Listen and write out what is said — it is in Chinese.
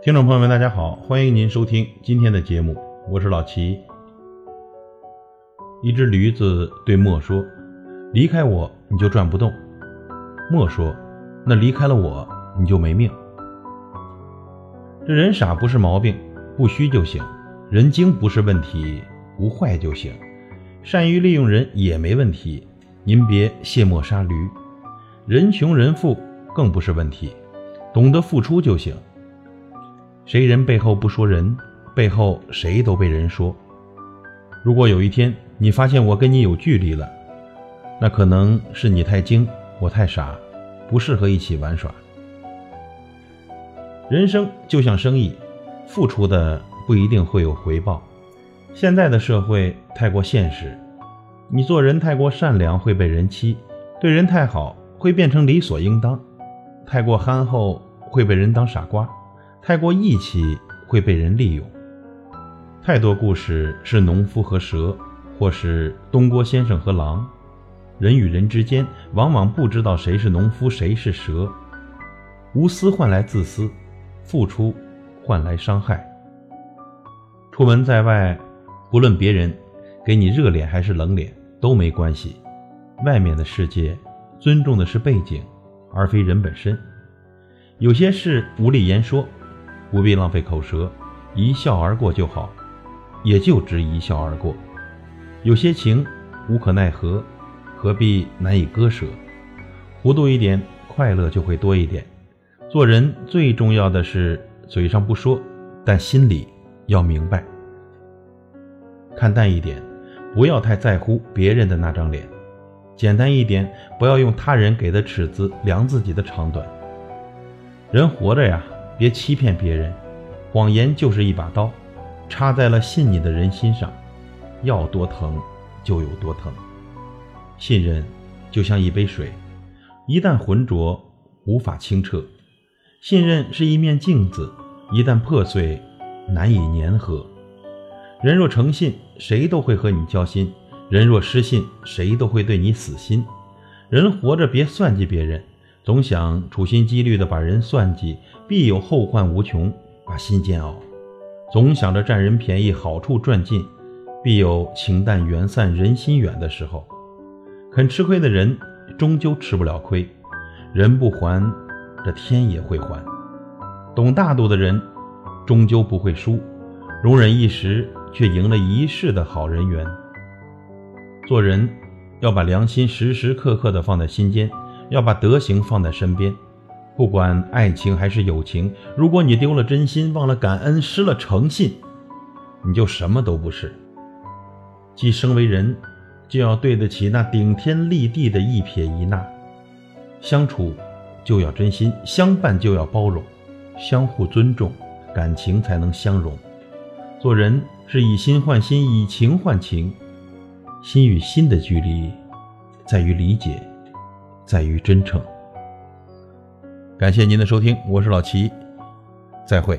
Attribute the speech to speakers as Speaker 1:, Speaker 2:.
Speaker 1: 听众朋友们，大家好，欢迎您收听今天的节目，我是老齐。一只驴子对磨说：“离开我，你就转不动。”磨说：“那离开了我，你就没命。”这人傻不是毛病，不虚就行；人精不是问题，不坏就行；善于利用人也没问题，您别卸磨杀驴。人穷人富更不是问题，懂得付出就行。谁人背后不说人，背后谁都被人说。如果有一天你发现我跟你有距离了，那可能是你太精，我太傻，不适合一起玩耍。人生就像生意，付出的不一定会有回报。现在的社会太过现实，你做人太过善良会被人欺，对人太好会变成理所应当，太过憨厚会被人当傻瓜。太过义气会被人利用。太多故事是农夫和蛇，或是东郭先生和狼。人与人之间往往不知道谁是农夫，谁是蛇。无私换来自私，付出换来伤害。出门在外，不论别人给你热脸还是冷脸都没关系。外面的世界尊重的是背景，而非人本身。有些事无力言说。不必浪费口舌，一笑而过就好，也就值一笑而过。有些情无可奈何，何必难以割舍？糊涂一点，快乐就会多一点。做人最重要的是嘴上不说，但心里要明白。看淡一点，不要太在乎别人的那张脸；简单一点，不要用他人给的尺子量自己的长短。人活着呀。别欺骗别人，谎言就是一把刀，插在了信你的人心上，要多疼就有多疼。信任就像一杯水，一旦浑浊，无法清澈；信任是一面镜子，一旦破碎，难以粘合。人若诚信，谁都会和你交心；人若失信，谁都会对你死心。人活着，别算计别人。总想处心积虑地把人算计，必有后患无穷，把心煎熬；总想着占人便宜，好处赚尽，必有情淡缘散，人心远的时候。肯吃亏的人，终究吃不了亏。人不还，这天也会还。懂大度的人，终究不会输。容忍一时，却赢了一世的好人缘。做人要把良心时时刻刻地放在心间。要把德行放在身边，不管爱情还是友情，如果你丢了真心，忘了感恩，失了诚信，你就什么都不是。既生为人，就要对得起那顶天立地的一撇一捺。相处就要真心，相伴就要包容，相互尊重，感情才能相融。做人是以心换心，以情换情，心与心的距离，在于理解。在于真诚。感谢您的收听，我是老齐，再会。